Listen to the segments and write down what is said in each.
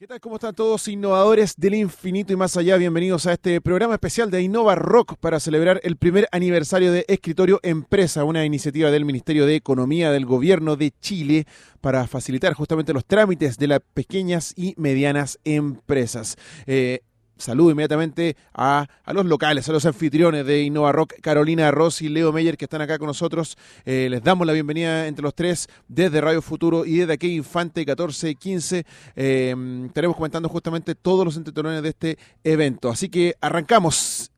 ¿Qué tal? ¿Cómo están todos innovadores del infinito y más allá? Bienvenidos a este programa especial de Innova Rock para celebrar el primer aniversario de Escritorio Empresa, una iniciativa del Ministerio de Economía del Gobierno de Chile para facilitar justamente los trámites de las pequeñas y medianas empresas. Eh, saludo inmediatamente a, a, los locales, a los anfitriones de Innova Rock, Carolina Rossi y Leo Meyer, que están acá con nosotros. Eh, les damos la bienvenida entre los tres desde Radio Futuro y desde aquí Infante 1415. Eh, estaremos comentando justamente todos los entretelones de este evento. Así que arrancamos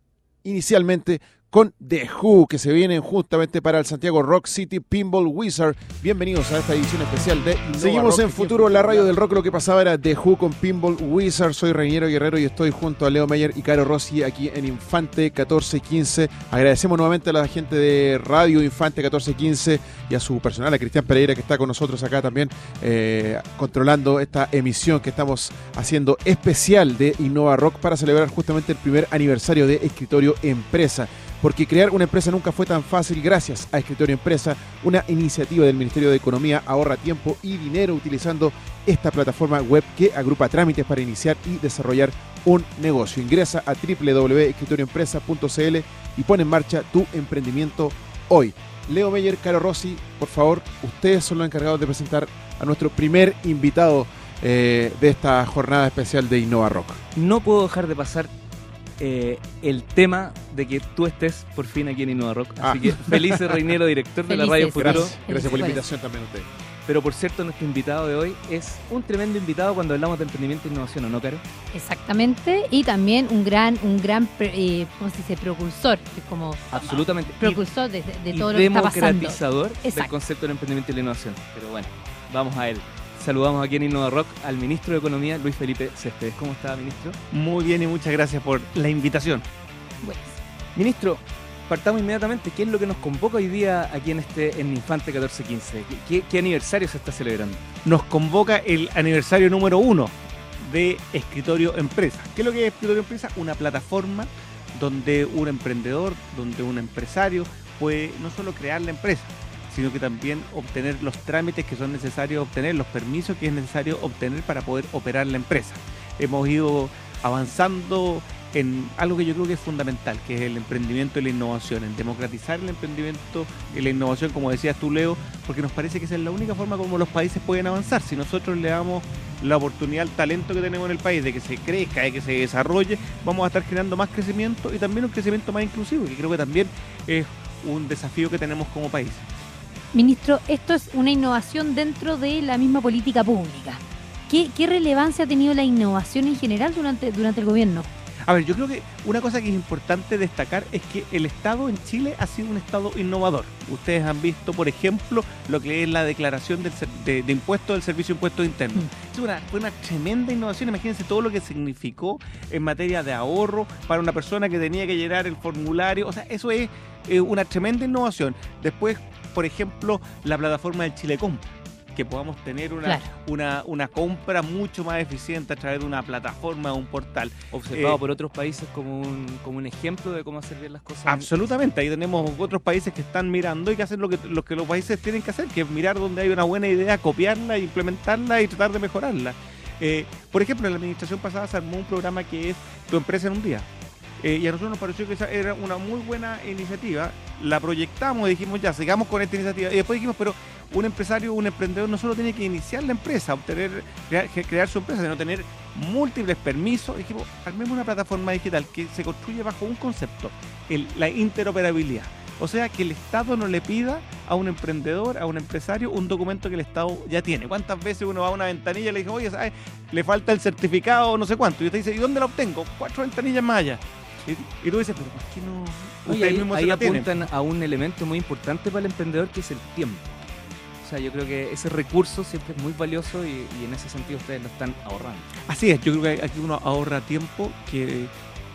inicialmente con The Who, que se vienen justamente para el Santiago Rock City Pinball Wizard. Bienvenidos a esta edición especial de Innova Seguimos Rock, en Futuro, la radio del rock. Lo que pasaba era The Who con Pinball Wizard. Soy Reñero Guerrero y estoy junto a Leo Meyer y Caro Rossi aquí en Infante 1415. Agradecemos nuevamente a la gente de Radio Infante 1415 y a su personal, a Cristian Pereira, que está con nosotros acá también, eh, controlando esta emisión que estamos haciendo especial de Innova Rock para celebrar justamente el primer aniversario de Escritorio Empresa porque crear una empresa nunca fue tan fácil gracias a Escritorio Empresa, una iniciativa del Ministerio de Economía ahorra tiempo y dinero utilizando esta plataforma web que agrupa trámites para iniciar y desarrollar un negocio. Ingresa a www.escritorioempresa.cl y pone en marcha tu emprendimiento hoy. Leo Meyer, Caro Rossi, por favor, ustedes son los encargados de presentar a nuestro primer invitado eh, de esta jornada especial de Innova Rock. No puedo dejar de pasar eh, el tema de que tú estés por fin aquí en Innova Rock. Así Ah. que feliz Reinero, director de la Radio Felices. Futuro. Gracias, gracias por la invitación también a ustedes. Pero por cierto, nuestro invitado de hoy es un tremendo invitado cuando hablamos de emprendimiento e innovación, ¿o no, Caro? Exactamente, y también un gran, un gran, eh, ¿cómo se dice? Precursor, que es como Absolutamente. precursor de, de y todo lo que está pasando. democratizador del concepto del emprendimiento y la innovación. Pero bueno, vamos a él. Saludamos aquí en Innova Rock al ministro de Economía, Luis Felipe Céspedes. ¿Cómo está, ministro? Muy bien y muchas gracias por la invitación. Bueno, Ministro, partamos inmediatamente. ¿Qué es lo que nos convoca hoy día aquí en este en Infante 1415? ¿Qué, aniversario se está celebrando? Nos convoca el aniversario número uno de Escritorio Empresa. ¿Qué es lo que es Escritorio Empresa? Una plataforma donde un emprendedor, donde un empresario puede no solo crear la empresa, sino que también obtener los trámites que son necesarios obtener, los permisos que es necesario obtener para poder operar la empresa. Hemos ido avanzando en algo que yo creo que es fundamental, que es el emprendimiento y la innovación, en democratizar el emprendimiento y la innovación, como decías tú, Leo, porque nos parece que esa es la única forma como los países pueden avanzar. Si nosotros le damos la oportunidad al talento que tenemos en el país de que se crezca, de que se desarrolle, vamos a estar generando más crecimiento y también un crecimiento más inclusivo, que creo que también es un desafío que tenemos como país. Ministro, esto es una innovación dentro de la misma política pública. ¿Qué, qué relevancia ha tenido la innovación en general durante, durante el gobierno? A ver, yo creo que una cosa que es importante destacar es que el Estado en Chile ha sido un Estado innovador. Ustedes han visto, por ejemplo, lo que es la declaración del ser- de, de impuestos del Servicio de Impuestos Internos. Mm. Es una, fue una tremenda innovación. Imagínense todo lo que significó en materia de ahorro para una persona que tenía que llenar el formulario. O sea, eso es eh, una tremenda innovación. Después, por ejemplo, la plataforma del Chilecom. Que podamos tener una, Claro. una, una compra mucho más eficiente a través de una plataforma, un portal. Observado Eh, por otros países como un, como un ejemplo de cómo hacer bien las cosas. en- Absolutamente, ahí tenemos otros países que están mirando y que hacen lo que, lo que los países tienen que hacer, que es mirar donde hay una buena idea, copiarla, implementarla y tratar de mejorarla. Eh, por ejemplo, en la administración pasada se armó un programa que es Tu empresa en un día. Eh, y a nosotros nos pareció que esa era una muy buena iniciativa. La proyectamos y dijimos, ya, sigamos con esta iniciativa. Y después dijimos, pero un empresario, un emprendedor no solo tiene que iniciar la empresa, obtener, crear, su empresa, sino tener múltiples permisos. Dijimos, armemos una plataforma digital que se construye bajo un concepto, la interoperabilidad. O sea, que el Estado no le pida a un emprendedor, a un empresario, un documento que el Estado ya tiene. ¿Cuántas veces uno va a una ventanilla y le dice, oye, ¿sabes? le falta el certificado no sé cuánto? Y usted dice, ¿y dónde lo obtengo? Cuatro ventanillas más allá. Y, y tú dices, pero ¿por qué no? Ustedes ahí, mismos ahí se la tienen. apuntan a un elemento muy importante para el emprendedor que es el tiempo. O sea, yo creo que ese recurso siempre es muy valioso y, y en ese sentido ustedes lo están ahorrando. Así es, yo creo que aquí uno ahorra tiempo que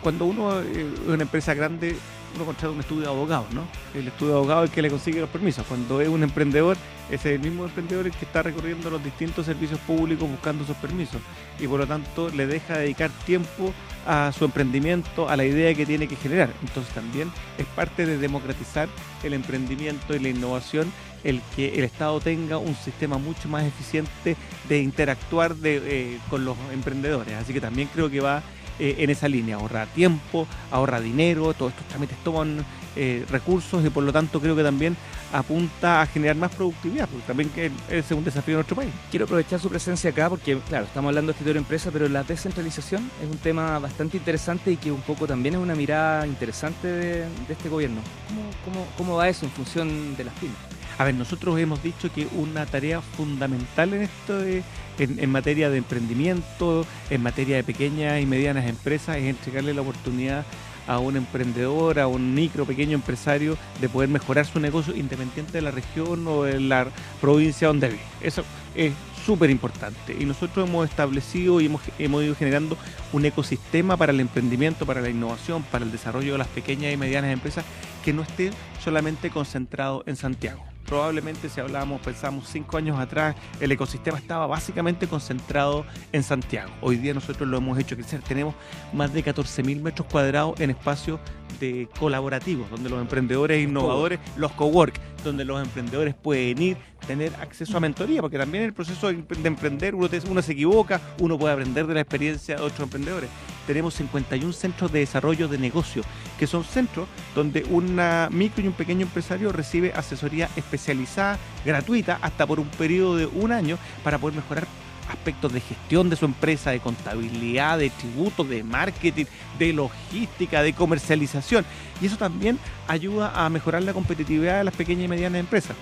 cuando uno eh, es una empresa grande, uno contrata un estudio de abogados, ¿no? El estudio de abogados es el que le consigue los permisos. Cuando es un emprendedor, es el mismo emprendedor el que está recorriendo los distintos servicios públicos buscando sus permisos y por lo tanto le deja dedicar tiempo a su emprendimiento, a la idea que tiene que generar. Entonces también es parte de democratizar el emprendimiento y la innovación el que el Estado tenga un sistema mucho más eficiente de interactuar eh, con los emprendedores. Así que también creo que va eh, en esa línea, ahorra tiempo, ahorra dinero, todos estos trámites toman eh, recursos y por lo tanto creo que también apunta a generar más productividad, porque también es un desafío en nuestro país. Quiero aprovechar su presencia acá porque, claro, estamos hablando de escritorio empresa, pero la descentralización es un tema bastante interesante y que un poco también es una mirada interesante de, este gobierno. ¿Cómo, cómo, cómo va eso en función de las pymes? A ver, nosotros hemos dicho que una tarea fundamental en esto en, materia de emprendimiento, en materia de pequeñas y medianas empresas, es entregarle la oportunidad a un emprendedor, a un micro, pequeño empresario de poder mejorar su negocio independiente de la región o de la provincia donde vive. Eso es súper importante. Y nosotros hemos establecido y hemos, hemos ido generando un ecosistema para el emprendimiento, para la innovación, para el desarrollo de las pequeñas y medianas empresas que no esté solamente concentrado en Santiago probablemente si hablábamos, pensamos cinco años atrás, el ecosistema estaba básicamente concentrado en Santiago. Hoy día nosotros lo hemos hecho crecer. Tenemos más de 14.000 metros cuadrados en espacios de colaborativos, donde los emprendedores e innovadores, los cowork, donde los emprendedores pueden ir, tener acceso a mentoría, porque también en el proceso de emprender uno, uno se equivoca, uno puede aprender de la experiencia de otros emprendedores. Tenemos 51 centros de desarrollo de negocio, que son centros donde una micro y un pequeño empresario recibe asesoría especializada, gratuita, hasta por un periodo de un año, para poder mejorar aspectos de gestión de su empresa, de contabilidad, de tributos, de marketing, de logística, de comercialización. Y eso también ayuda a mejorar la competitividad de las pequeñas y medianas empresas.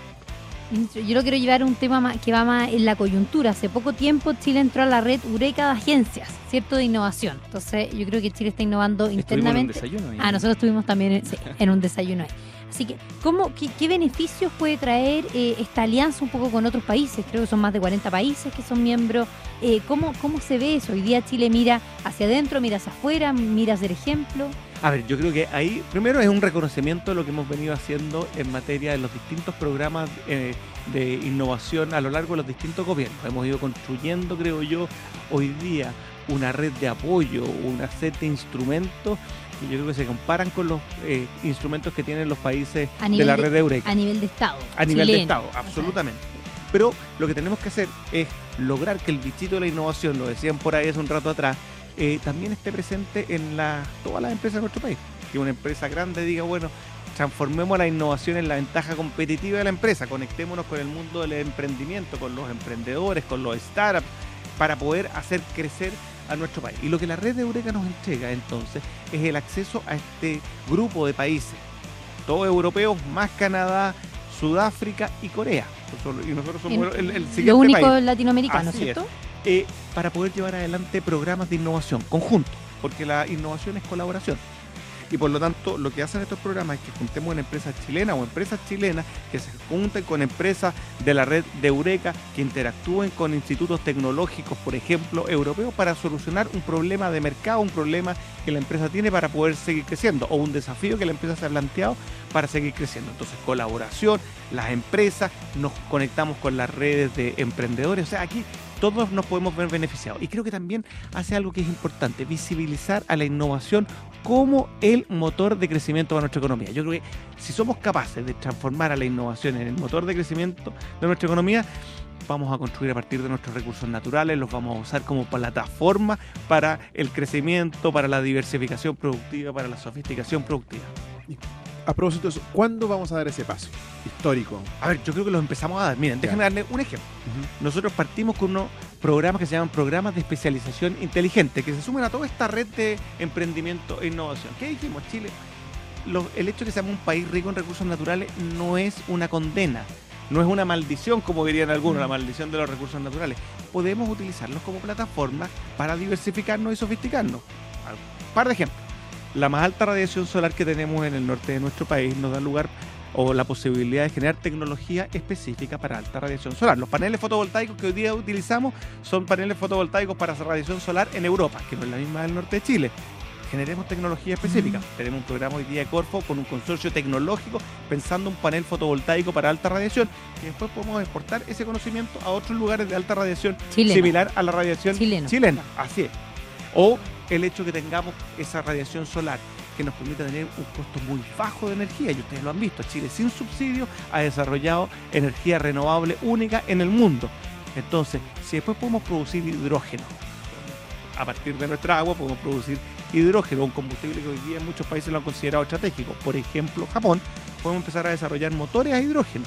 Yo lo quiero llevar a un tema que va más en la coyuntura. Hace poco tiempo Chile entró a la red Eureka de agencias, ¿cierto? De innovación. Entonces yo creo que Chile está innovando internamente. En un desayuno ah, nosotros estuvimos también en un desayuno ahí. Así que, ¿cómo, qué, beneficios puede traer eh, esta alianza un poco con otros países? Creo que son más de 40 países que son miembros. Eh, ¿cómo, ¿Cómo se ve eso? Hoy día Chile mira hacia adentro, mira hacia afuera, mira a ser ejemplo. A ver, yo creo que ahí primero es un reconocimiento de lo que hemos venido haciendo en materia de los distintos programas eh, de innovación a lo largo de los distintos gobiernos. Hemos ido construyendo, creo yo, hoy día una red de apoyo, una set de instrumentos yo creo que se comparan con los eh, instrumentos que tienen los países de la red de Eureka. A nivel de Estado. A nivel de Estado, absolutamente. Pero lo que tenemos que hacer es lograr que el bichito de la innovación, lo decían por ahí hace un rato atrás, eh, también esté presente en la, todas las empresas de nuestro país. Que una empresa grande diga, bueno, transformemos la innovación en la ventaja competitiva de la empresa, conectémonos con el mundo del emprendimiento, con los emprendedores, con los startups, para poder hacer crecer a nuestro país. Y lo que la red de Eureka nos entrega entonces es el acceso a este grupo de países, todos europeos, más Canadá, Sudáfrica y Corea. Y nosotros somos el, el, siguiente Lo único país. latinoamericano, ¿cierto? Eh, para poder llevar adelante programas de innovación conjuntos, porque la innovación es colaboración y por lo tanto lo que hacen estos programas es que juntemos en empresas chilenas o empresas chilenas que se junten con empresas de la red de Eureka que interactúen con institutos tecnológicos, por ejemplo, europeos para solucionar un problema de mercado, un problema que la empresa tiene para poder seguir creciendo o un desafío que la empresa se ha planteado para seguir creciendo. Entonces, colaboración, las empresas, nos conectamos con las redes de emprendedores, o sea, aquí todos nos podemos ver beneficiados. Y creo que también hace algo que es importante, visibilizar a la innovación como el motor de crecimiento de nuestra economía. Yo creo que si somos capaces de transformar a la innovación en el motor de crecimiento de nuestra economía, vamos a construir a partir de nuestros recursos naturales, los vamos a usar como plataforma para el crecimiento, para la diversificación productiva, para la sofisticación productiva. A propósito de eso, ¿cuándo vamos a dar ese paso histórico? A ver, yo creo que lo empezamos a dar. Miren, déjenme darle un ejemplo. Nosotros partimos con unos programas que se llaman programas de especialización inteligente, que se sumen a toda esta red de emprendimiento e innovación. ¿Qué dijimos? Chile, el hecho de que seamos un país rico en recursos naturales no es una condena, no es una maldición, como dirían algunos, la maldición de los recursos naturales. Podemos utilizarlos como plataforma para diversificarnos y sofisticarnos. Un par de ejemplos la más alta radiación solar que tenemos en el norte de nuestro país nos da lugar o la posibilidad de generar tecnología específica para alta radiación solar. Los paneles fotovoltaicos que hoy día utilizamos son paneles fotovoltaicos para radiación solar en Europa, que no es la misma del norte de Chile. generemos tecnología específica. Mm. Tenemos un programa hoy día de Corfo con un consorcio tecnológico pensando un panel fotovoltaico para alta radiación que después podemos exportar ese conocimiento a otros lugares de alta radiación Chileno. similar a la radiación Chileno. chilena. Así es. O el hecho que tengamos esa radiación solar que nos permita tener un costo muy bajo de energía. Y ustedes lo han visto, Chile sin subsidio ha desarrollado energía renovable única en el mundo. Entonces, si después podemos producir hidrógeno, a partir de nuestra agua podemos producir hidrógeno, un combustible que hoy día en muchos países lo han considerado estratégico. Por ejemplo, Japón, podemos empezar a desarrollar motores a hidrógeno.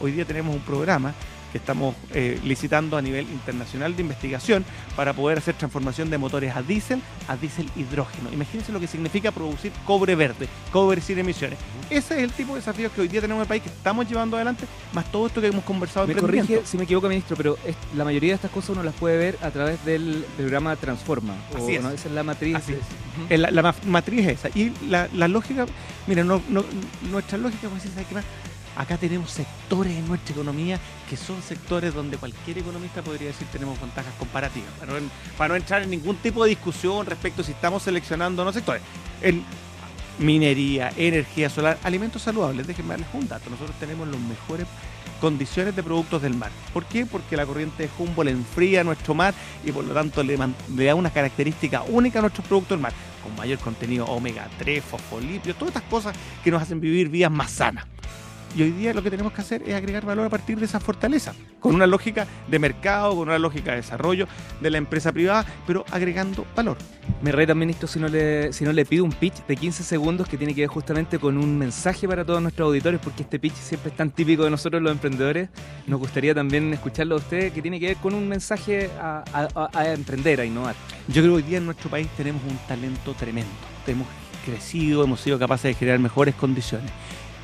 Hoy día tenemos un programa que estamos eh, licitando a nivel internacional de investigación para poder hacer transformación de motores a diésel a diésel hidrógeno. Imagínense lo que significa producir cobre verde, cobre sin emisiones. Ese es el tipo de desafíos que hoy día tenemos en el país, que estamos llevando adelante, más todo esto que hemos conversado. Me corrige si me equivoco, ministro, pero es- la mayoría de estas cosas uno las puede ver a través del programa Transforma. o, Así es. ¿no? Esa es la matriz. Así es. La, la ma- matriz es esa. Y la, la lógica, mira, no, no- nuestra lógica, pues, ¿sabes qué más? Acá tenemos sectores en nuestra economía que son sectores donde cualquier economista podría decir tenemos ventajas comparativas. Para no, entrar en ningún tipo de discusión respecto a si estamos seleccionando o no sectores. En minería, energía solar, alimentos saludables. Déjenme darles un dato. Nosotros tenemos las mejores condiciones de productos del mar. ¿Por qué? Porque la corriente de Humboldt enfría nuestro mar y por lo tanto le, le da una característica única a nuestros productos del mar, con mayor contenido omega 3, fosfolípidos, todas estas cosas que nos hacen vivir vidas más sanas. Y hoy día lo que tenemos que hacer es agregar valor a partir de esa fortaleza, con una lógica de mercado, con una lógica de desarrollo de la empresa privada, pero agregando valor. Me retan, ministro, si no, le, si no le pido un pitch de 15 segundos que tiene que ver justamente con un mensaje para todos nuestros auditores, porque este pitch siempre es tan típico de nosotros los emprendedores. Nos gustaría también escucharlo a usted, que tiene que ver con un mensaje a, a- a- a emprender, a innovar. Yo creo que hoy día en nuestro país tenemos un talento tremendo. Hemos crecido, hemos sido capaces de generar mejores condiciones.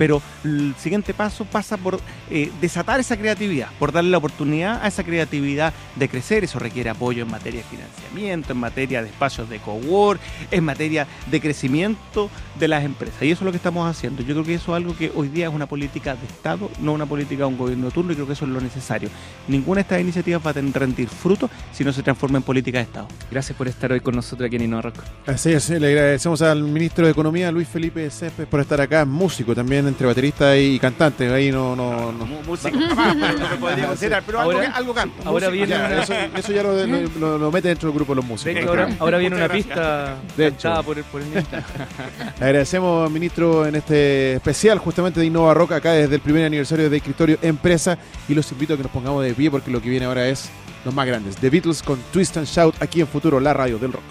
Pero el siguiente paso pasa por eh, desatar esa creatividad, por darle la oportunidad a esa creatividad de crecer. Eso requiere apoyo en materia de financiamiento, en materia de espacios de cowork, en materia de crecimiento de las empresas. Y eso es lo que estamos haciendo. Yo creo que eso es algo que hoy día es una política de Estado, no una política de un gobierno de turno, y creo que eso es lo necesario. Ninguna de estas iniciativas va a tener- rendir fruto si no se transforma en política de Estado. Gracias por estar hoy con nosotros aquí en Innova Rock. Así es, le agradecemos al ministro de Economía, Luis Felipe Céspedes, por estar acá, músico también, entre baterista y cantante. Ahí no, no, no. Mu- música, jamás, pero no se podría considerar, pero algo, Ahora- que- algo canto. ahora Música, viene Ya, una- eso, eso ya lo, lo- lo- lo mete dentro del grupo de los músicos. De hecho, ¿no? ahora, ahora viene una pista De hecho. por el, por el ministro. Le agradecemos, ministro, en este especial justamente de Innova Rock, acá desde el primer aniversario de Escritorio Empresa. Y los invito a que nos pongamos de pie porque lo que viene ahora es los más grandes. The Beatles con Twist and Shout aquí en Futuro, la radio del rock.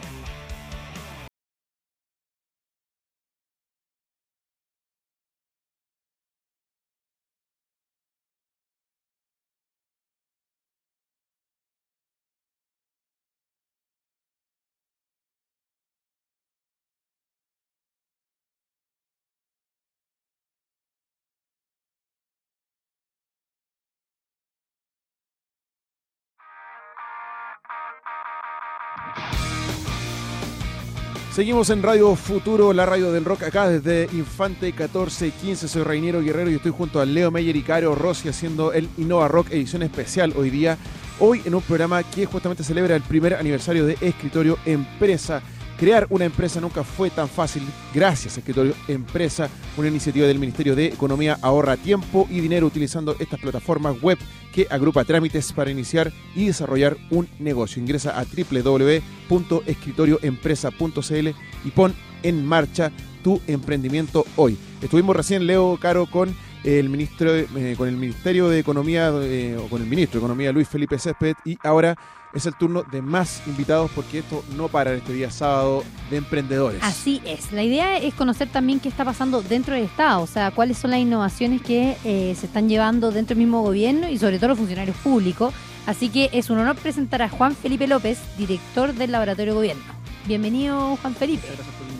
Seguimos en Radio Futuro, la radio del rock, acá desde Infante 1415. Soy Reiniero Guerrero y estoy junto a Leo Meyer y Caro Rossi haciendo el Innova Rock edición especial hoy día. Hoy en un programa que justamente celebra el primer aniversario de Escritorio Empresa. Crear una empresa nunca fue tan fácil gracias a Escritorio Empresa, una iniciativa del Ministerio de Economía ahorra tiempo y dinero utilizando estas plataformas web que agrupa trámites para iniciar y desarrollar un negocio. Ingresa a www.escritorioempresa.cl y pon en marcha tu emprendimiento hoy. Estuvimos recién, Leo Caro, con el ministro, eh, con el Ministerio de Economía, eh, o con el ministro de Economía, Luis Felipe Césped, y ahora es el turno de más invitados porque esto no para en este día sábado de emprendedores. Así es. La idea es conocer también qué está pasando dentro del Estado, o sea, cuáles son las innovaciones que eh, se están llevando dentro del mismo gobierno y sobre todo los funcionarios públicos. Así que es un honor presentar a Juan Felipe López, director del Laboratorio de Gobierno. Bienvenido, Juan Felipe.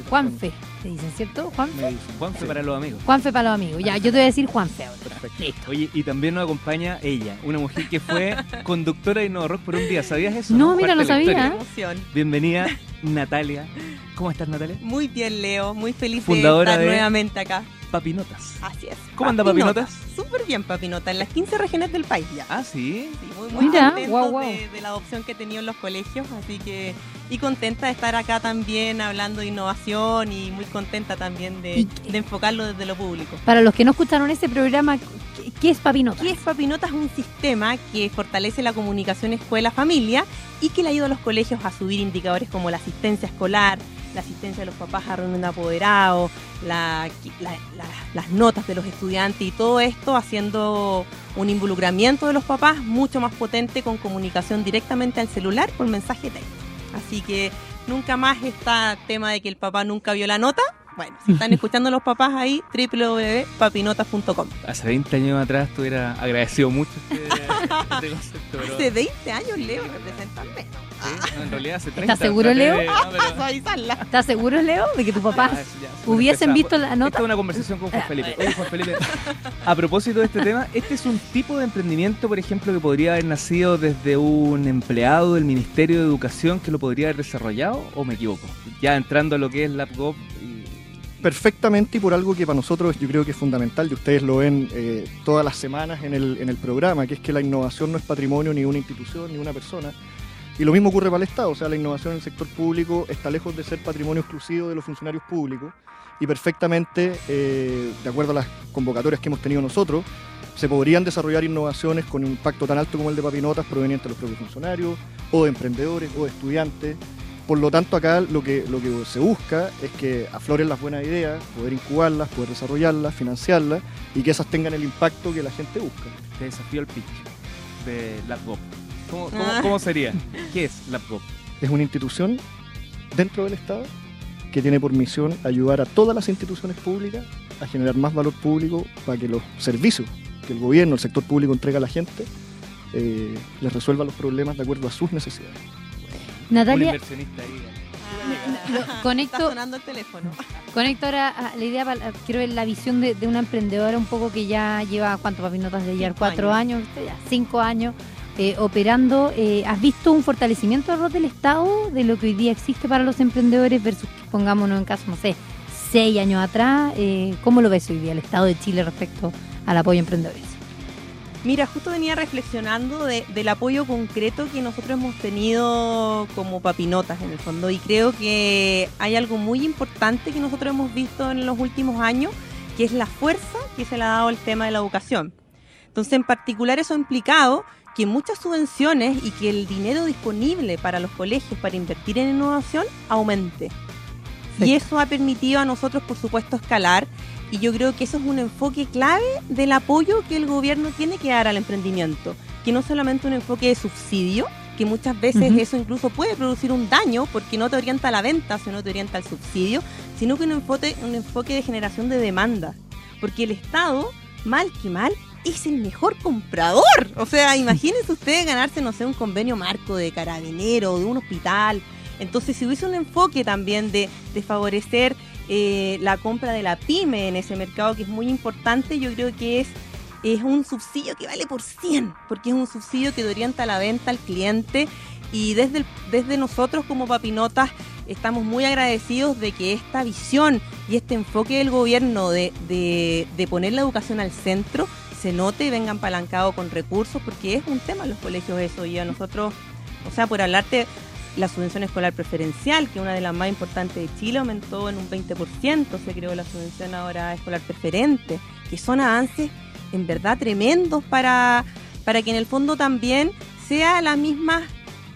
Juanfe, te dicen, ¿cierto? Juan, Me dicen, Juanfe para los amigos. Juanfe para los amigos. Ya, yo te voy a decir Juanfe ahora. Perfecto. Oye, y también nos acompaña ella, una mujer que fue conductora de Innova Rock por un día. ¿Sabías eso? No, mira, no sabía. Bienvenida, Natalia. ¿Cómo estás, Natalia? Muy bien, Leo. Muy feliz Fundadora de estar de- nuevamente acá. Papinotas. Así es. ¿Cómo anda Papinotas? Súper bien, Papinota. En las 15 regiones del país ya. Ah, sí. Sí, muy, muy Mira, contentos guau, guau. De, de la adopción que he tenido en los colegios, así que y contenta de estar acá también hablando de innovación y muy contenta también de, de enfocarlo desde lo público. Para los que no escucharon ese programa, ¿qué, qué es Papinota? ¿Qué es Papinota? Es un sistema que fortalece la comunicación escuela-familia y que le ayuda a los colegios a subir indicadores como la asistencia escolar, la asistencia de los papás a reunión de apoderados, la- la- la- las notas de los estudiantes y todo esto haciendo un involucramiento de los papás mucho más potente con comunicación directamente al celular por mensaje texto. Así que nunca más está tema de que el papá nunca vio la nota. Bueno, si están escuchando los papás ahí, www.papinotas.com. Hace 20 años atrás tú hubieras agradecido mucho este, este concepto. Pero, Hace 20 años, Leo, representan menos. Sí, no, en realidad hace 30. seguro, traté Leo? no, pero-. ¿Estás seguro, Leo, de que tus papás Ya, ya, súper hubiesen pesado. visto la Esta nota? es una conversación con Juan Felipe. Oye, Juan Felipe, a propósito de este tema, ¿este es un tipo de emprendimiento, por ejemplo, que podría haber nacido desde un empleado del Ministerio de Educación que lo podría haber desarrollado o me equivoco? Ya entrando a lo que es LabGov y... perfectamente y por algo que para nosotros yo creo que es fundamental y ustedes lo ven eh, todas las semanas en el, en el programa, que es que la innovación no es patrimonio ni una institución ni una persona. Y lo mismo ocurre para el Estado, o sea, la innovación en el sector público está lejos de ser patrimonio exclusivo de los funcionarios públicos y perfectamente, eh, de acuerdo a las convocatorias que hemos tenido nosotros, se podrían desarrollar innovaciones con un impacto tan alto como el de Papinotas proveniente de los propios funcionarios o de emprendedores o de estudiantes. Por lo tanto, acá lo que, lo que se busca es que afloren las buenas ideas, poder incubarlas, poder desarrollarlas, financiarlas y que esas tengan el impacto que la gente busca. Te desafío el pitch de LabGov. ¿Cómo, cómo- Ah. cómo sería? ¿Qué es LabGov? Es una institución dentro del Estado que tiene por misión ayudar a todas las instituciones públicas a generar más valor público para que los servicios que el gobierno, el sector público entrega a la gente, eh, les resuelva los problemas de acuerdo a sus necesidades. Un Natalia, inversionista ahí. lo- Está conecto, sonando el teléfono. conecto ahora a la idea, para- quiero ver la visión de, de una emprendedora un poco que ya lleva, ¿cuánto Papinotas de llevar? Cuatro años, cinco años eh, operando. Eh, ¿Has visto un fortalecimiento del rol del Estado de lo que hoy día existe para los emprendedores versus, pongámonos en caso, no sé, seis años atrás? Eh, ¿Cómo lo ves hoy día el Estado de Chile respecto al apoyo a emprendedores? Mira, justo venía reflexionando de- del apoyo concreto que nosotros hemos tenido como papinotas en el fondo y creo que hay algo muy importante que nosotros hemos visto en los últimos años, que es la fuerza que se le ha dado al tema de la educación. Entonces, en particular eso ha implicado que muchas subvenciones y que el dinero disponible para los colegios para invertir en innovación aumente. Y eso ha permitido a nosotros, por supuesto, escalar. Y yo creo que eso es un enfoque clave del apoyo que el gobierno tiene que dar al emprendimiento. Que no solamente un enfoque de subsidio, que muchas veces eso incluso puede producir un daño porque no te orienta a la venta, sino te orienta al subsidio, sino que un enfoque, un enfoque de generación de demanda. Porque el Estado, mal que mal, es el mejor comprador. O sea, imagínense ustedes ganarse, no sé, un convenio marco de carabinero o de un hospital. Entonces, si hubiese un enfoque también de, de favorecer eh, la compra de la pyme en ese mercado, que es muy importante, yo creo que es, es un subsidio que vale por 100, porque es un subsidio que orienta la venta al cliente. Y desde, desde nosotros como papinotas estamos muy agradecidos de que esta visión y este enfoque del gobierno de, de- de poner la educación al centro se note y venga apalancado con recursos, porque es un tema en los colegios eso. Y a nosotros, o sea, por hablarte, la subvención escolar preferencial, que es una de las más importantes de Chile, aumentó en un 20%, se creó la subvención ahora escolar preferente, que son avances en verdad tremendos para, para que en el fondo también sea las mismas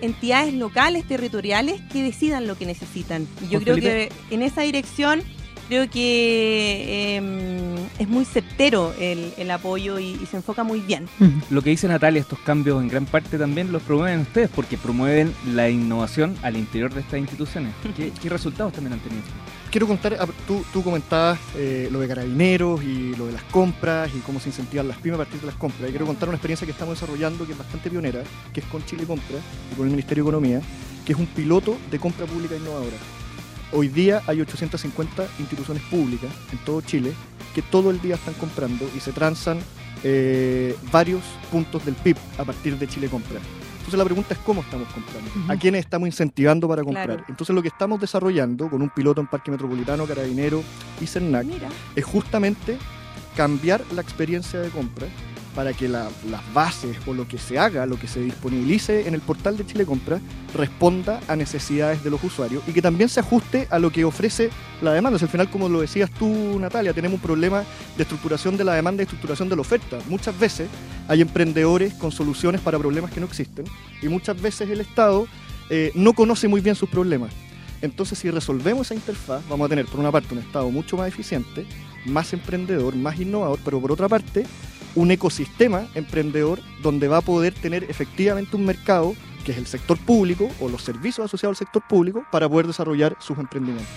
entidades locales, territoriales, que decidan lo que necesitan. Y yo creo Felipe. que en esa dirección creo que eh, es muy certero el, el apoyo y, y se enfoca muy bien. Lo que dice Natalia, estos cambios en gran parte también los promueven ustedes porque promueven la innovación al interior de estas instituciones. ¿Qué, qué resultados también han tenido? Quiero contar, ah, tú, tú comentabas eh, lo de carabineros y lo de las compras y cómo se incentivan las pymes a partir de las compras. Y quiero contar una experiencia que estamos desarrollando que es bastante pionera, que es con Chile Compra y con el Ministerio de Economía, que es un piloto de compra pública innovadora. Hoy día hay 850 instituciones públicas en todo Chile que todo el día están comprando y se transan eh, varios puntos del PIB a partir de Chile Compra. Entonces la pregunta es cómo estamos comprando, a quiénes estamos incentivando para comprar. Claro. Entonces lo que estamos desarrollando con un piloto en Parque Metropolitano, Carabinero y CERNAC Mira, es justamente cambiar la experiencia de compra para que la- las bases o lo que se haga, lo que se disponibilice en el portal de Chile Compra responda a necesidades de los usuarios y que también se ajuste a lo que ofrece la demanda. O sea, al final, como lo decías tú, Natalia, tenemos un problema de estructuración de la demanda y estructuración de la oferta. Muchas veces hay emprendedores con soluciones para problemas que no existen y muchas veces el Estado eh, no conoce muy bien sus problemas. Entonces, si resolvemos esa interfaz, vamos a tener, por una parte, un Estado mucho más eficiente, más emprendedor, más innovador, pero por otra parte, un ecosistema emprendedor donde va a poder tener efectivamente un mercado, que es el sector público o los servicios asociados al sector público, para poder desarrollar sus emprendimientos.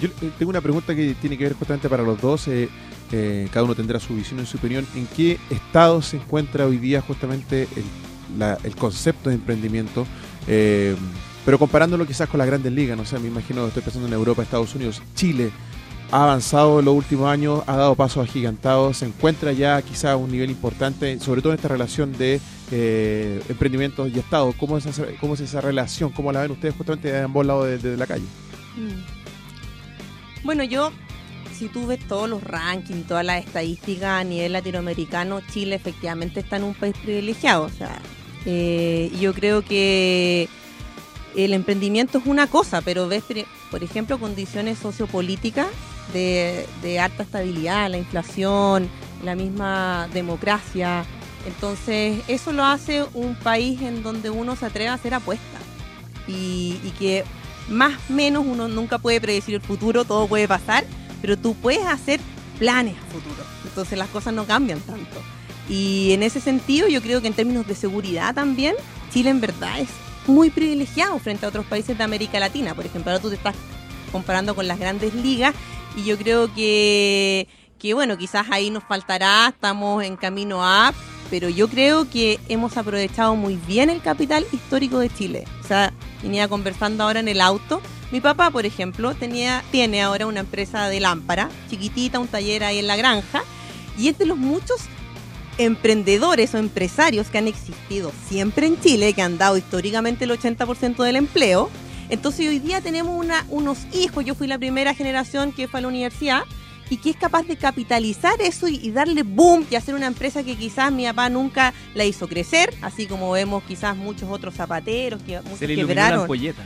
Yo eh, tengo una pregunta que tiene que ver justamente para los dos. eh, eh, cada uno tendrá su visión y su opinión. ¿En qué estado se encuentra hoy día justamente el, concepto de emprendimiento? Pero comparándolo quizás con las grandes ligas, no sé, me imagino, estoy pensando en Europa, Estados Unidos, Chile. Ha avanzado en los últimos años, ha dado pasos agigantados, se encuentra ya quizás a un nivel importante, sobre todo en esta relación de eh, emprendimientos y Estado. ¿Cómo es, esa, ¿Cómo es esa relación? ¿Cómo la ven ustedes justamente de ambos lados de- de la calle? Mm. Bueno, yo, si tú ves todos los rankings, todas las estadísticas a nivel latinoamericano, Chile efectivamente está en un país privilegiado. O sea, eh, yo creo que el emprendimiento es una cosa, pero ves, por ejemplo, condiciones sociopolíticas de, alta estabilidad, la inflación, la misma democracia. Entonces, eso lo hace un país en donde uno se atreve a hacer apuestas y, y que más o menos uno nunca puede predecir el futuro, todo puede pasar, pero tú puedes hacer planes a futuro. Entonces las cosas no cambian tanto. Y en ese sentido yo creo que en términos de seguridad también, Chile en verdad es muy privilegiado frente a otros países de América Latina. Por ejemplo, ahora tú te estás comparando con las grandes ligas y yo creo que, que bueno, quizás ahí nos faltará, estamos en camino a, pero yo creo que hemos aprovechado muy bien el capital histórico de Chile. O sea, venía conversando ahora en el auto. Mi papá, por ejemplo, tenía, tiene ahora una empresa de lámpara, chiquitita, un taller ahí en la granja, y es de los muchos emprendedores o empresarios que han existido siempre en Chile, que han dado históricamente el 80% del empleo. Entonces hoy día tenemos una, unos hijos, yo fui la primera generación que fue a la universidad, y que es capaz de capitalizar eso y, y darle boom y hacer una empresa que quizás mi papá nunca la hizo crecer, así como vemos quizás muchos otros zapateros que muchos Se le la quebraron. ampolleta.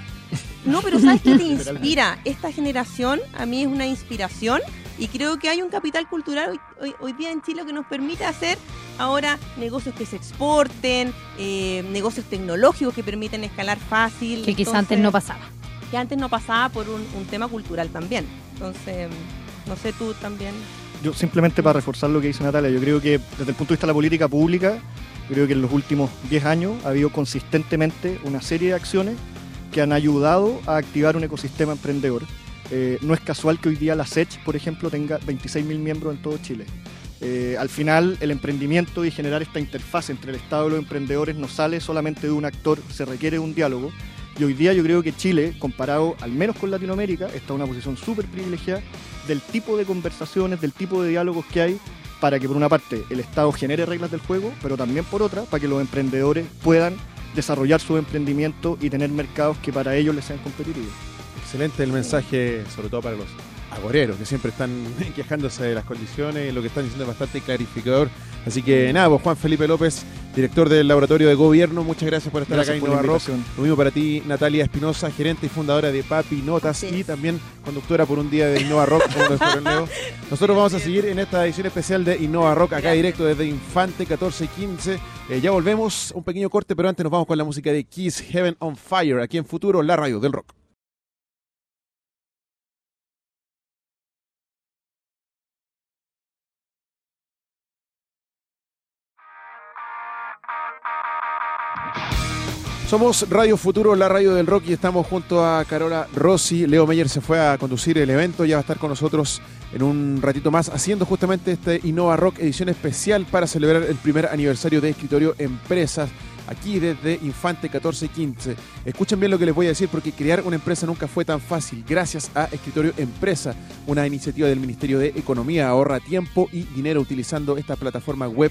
No, pero ¿sabes qué te inspira? Esta generación a mí es una inspiración y creo que hay un capital cultural hoy, hoy- hoy día en Chile que nos permite hacer ahora negocios que se exporten, eh, negocios tecnológicos que permiten escalar fácil. Que quizás Entonces, antes no pasaba. Que antes no pasaba por un, un tema cultural también. Entonces, no sé tú también. Yo simplemente para reforzar lo que dice Natalia, yo creo que desde el punto de vista de la política pública, yo creo que en los últimos 10 años ha habido consistentemente una serie de acciones que han ayudado a activar un ecosistema emprendedor. Eh, no es casual que hoy día la SECH, por ejemplo, tenga 26.000 miembros en todo Chile. Eh, al final, el emprendimiento y generar esta interfaz entre el Estado y los emprendedores no sale solamente de un actor, se requiere un diálogo. Y hoy día yo creo que Chile, comparado al menos con Latinoamérica, está en una posición súper privilegiada del tipo de conversaciones, del tipo de diálogos que hay para que por una parte el Estado genere reglas del juego, pero también por otra para que los emprendedores puedan desarrollar su emprendimiento y tener mercados que para ellos les sean competitivos. Excelente el mensaje, sobre todo para los agoreros, que siempre están quejándose de las condiciones, lo que están diciendo es bastante clarificador. Así que nada, pues Juan Felipe López, director del Laboratorio de Gobierno, muchas gracias por estar Gracias acá por en Innova Rock. Lo mismo para ti, Natalia Espinosa, gerente y fundadora de Papi Notas y también conductora por un día de Innova Rock. Nosotros vamos a seguir en esta edición especial de Innova Rock, acá directo desde Infante 1415. Eh, ya volvemos, un pequeño corte, pero antes nos vamos con la música de Kiss Heaven on Fire, aquí en Futuro, la radio del rock. Somos Radio Futuro, la radio del rock, y estamos junto a Carola Rossi. Leo Meyer se fue a conducir el evento, ya va a estar con nosotros en un ratito más, haciendo justamente este Innova Rock edición especial para celebrar el primer aniversario de Escritorio Empresas, aquí desde Infante 1415. Escuchen bien lo que les voy a decir, porque crear una empresa nunca fue tan fácil. Gracias a Escritorio Empresa, una iniciativa del Ministerio de Economía, ahorra tiempo y dinero utilizando esta plataforma web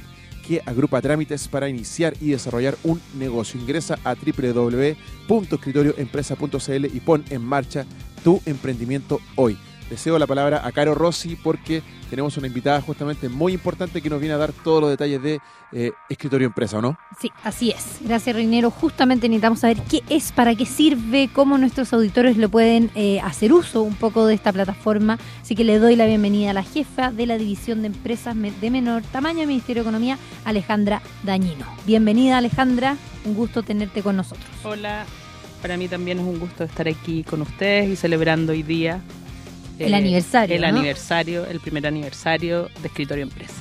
que agrupa trámites para iniciar y desarrollar un negocio. Ingresa a www.escritorioempresa.cl y pon en marcha tu emprendimiento hoy. Deseo la palabra a Caro Rossi porque tenemos una invitada justamente muy importante que nos viene a dar todos los detalles de eh, Escritorio Empresa, ¿o no? Sí, así es. Gracias, Reinero. Justamente necesitamos saber qué es, para qué sirve, cómo nuestros auditores lo pueden eh, hacer uso un poco de esta plataforma. Así que le doy la bienvenida a la jefa de la División de Empresas de Menor Tamaño del Ministerio de Economía, Alejandra Dañino. Bienvenida, Alejandra. Un gusto tenerte con nosotros. Hola, para mí también es un gusto estar aquí con ustedes y celebrando hoy día el aniversario. El ¿no? aniversario, el primer aniversario de Escritorio Empresa.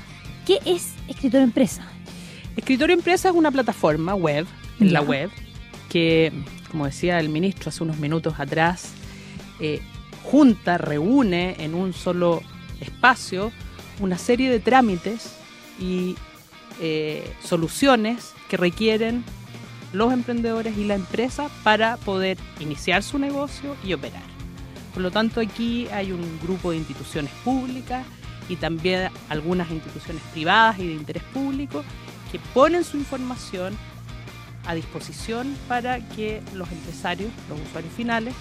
¿Qué es Escritorio Empresa? Escritorio Empresa es una plataforma web, en la web, que, como decía el ministro hace unos minutos atrás, eh, junta, reúne en un solo espacio una serie de trámites y eh, soluciones que requieren los emprendedores y la empresa para poder iniciar su negocio y operar. Por lo tanto, aquí hay un grupo de instituciones públicas y también algunas instituciones privadas y de interés público que ponen su información a disposición para que los empresarios, los usuarios finales,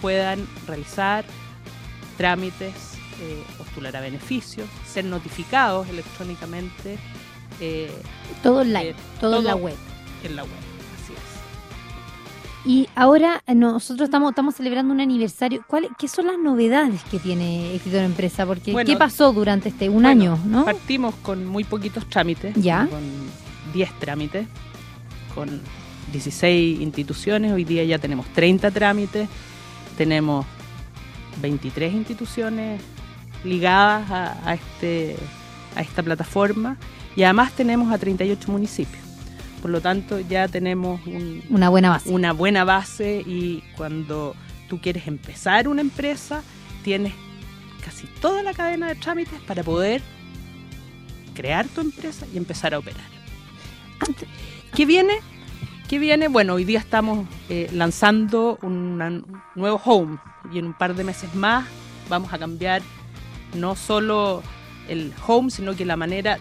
puedan realizar trámites, eh, postular a beneficios, ser notificados electrónicamente eh, Todo online, Eh, todo, en la todo- web. en la web. Y ahora eh, nosotros estamos, estamos celebrando un aniversario. ¿Cuál, ¿Qué son las novedades que tiene Escritorio Empresa? Porque Bueno, ¿qué pasó durante este un Bueno, año, no? Partimos con muy poquitos trámites, Ya. con 10 trámites, con 16 instituciones. Hoy día ya tenemos 30 trámites, tenemos 23 instituciones ligadas a, a este, a esta plataforma y además tenemos a 38 municipios. Por lo tanto, ya tenemos un, Una buena base. una buena base y cuando tú quieres empezar una empresa, tienes casi toda la cadena de trámites para poder crear tu empresa y empezar a operar. ¿Qué viene? ¿Qué viene? Bueno, hoy día estamos eh, lanzando una- un nuevo home y en un par de meses más vamos a cambiar no solo el home, sino que la manera...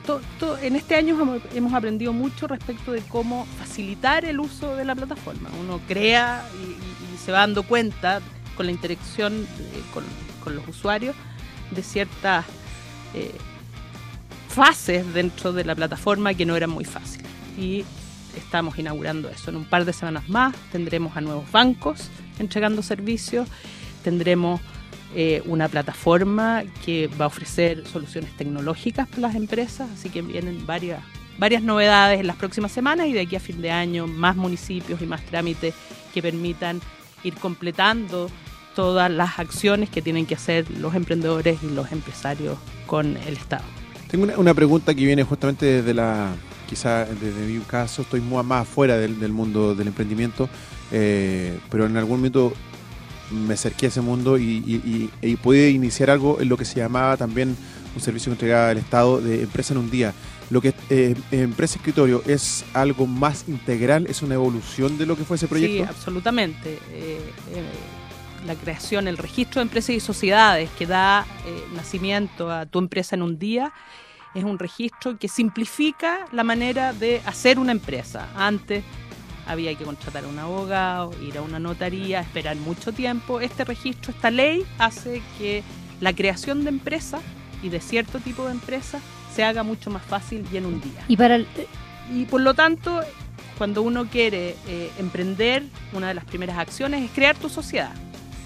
en este año hemos, aprendido mucho respecto de cómo facilitar el uso de la plataforma. Uno crea y, y- se va dando cuenta con la interacción eh, con, con los usuarios de ciertas eh, fases dentro de la plataforma que no eran muy fáciles. Y estamos inaugurando eso. En un par de semanas más tendremos a nuevos bancos entregando servicios, tendremos eh, una plataforma que va a ofrecer soluciones tecnológicas para las empresas, así que vienen varias, varias novedades en las próximas semanas y de aquí a fin de año más municipios y más trámites que permitan ir completando todas las acciones que tienen que hacer los emprendedores y los empresarios con el Estado. Tengo una, pregunta que viene justamente desde la, quizá desde mi caso, estoy más afuera del, del mundo del emprendimiento, eh, pero en algún momento me acerqué a ese mundo y, y- y- y pude iniciar algo en lo que se llamaba también un servicio que entregaba el Estado de empresa en un día. Lo que eh, empresa escritorio es algo más integral, es una evolución de lo que fue ese Sí, proyecto. absolutamente. Eh, eh, la creación, el registro de empresas y sociedades que da eh, nacimiento a tu empresa en un día es un registro que simplifica la manera de hacer una empresa. Antes había que contratar a un abogado, ir a una notaría, esperar mucho tiempo. Este registro, esta ley hace que la creación de empresas y de cierto tipo de empresas se haga mucho más fácil y en un día. Y para el- Y por lo tanto, cuando uno quiere eh, emprender, una de las primeras acciones es crear tu sociedad.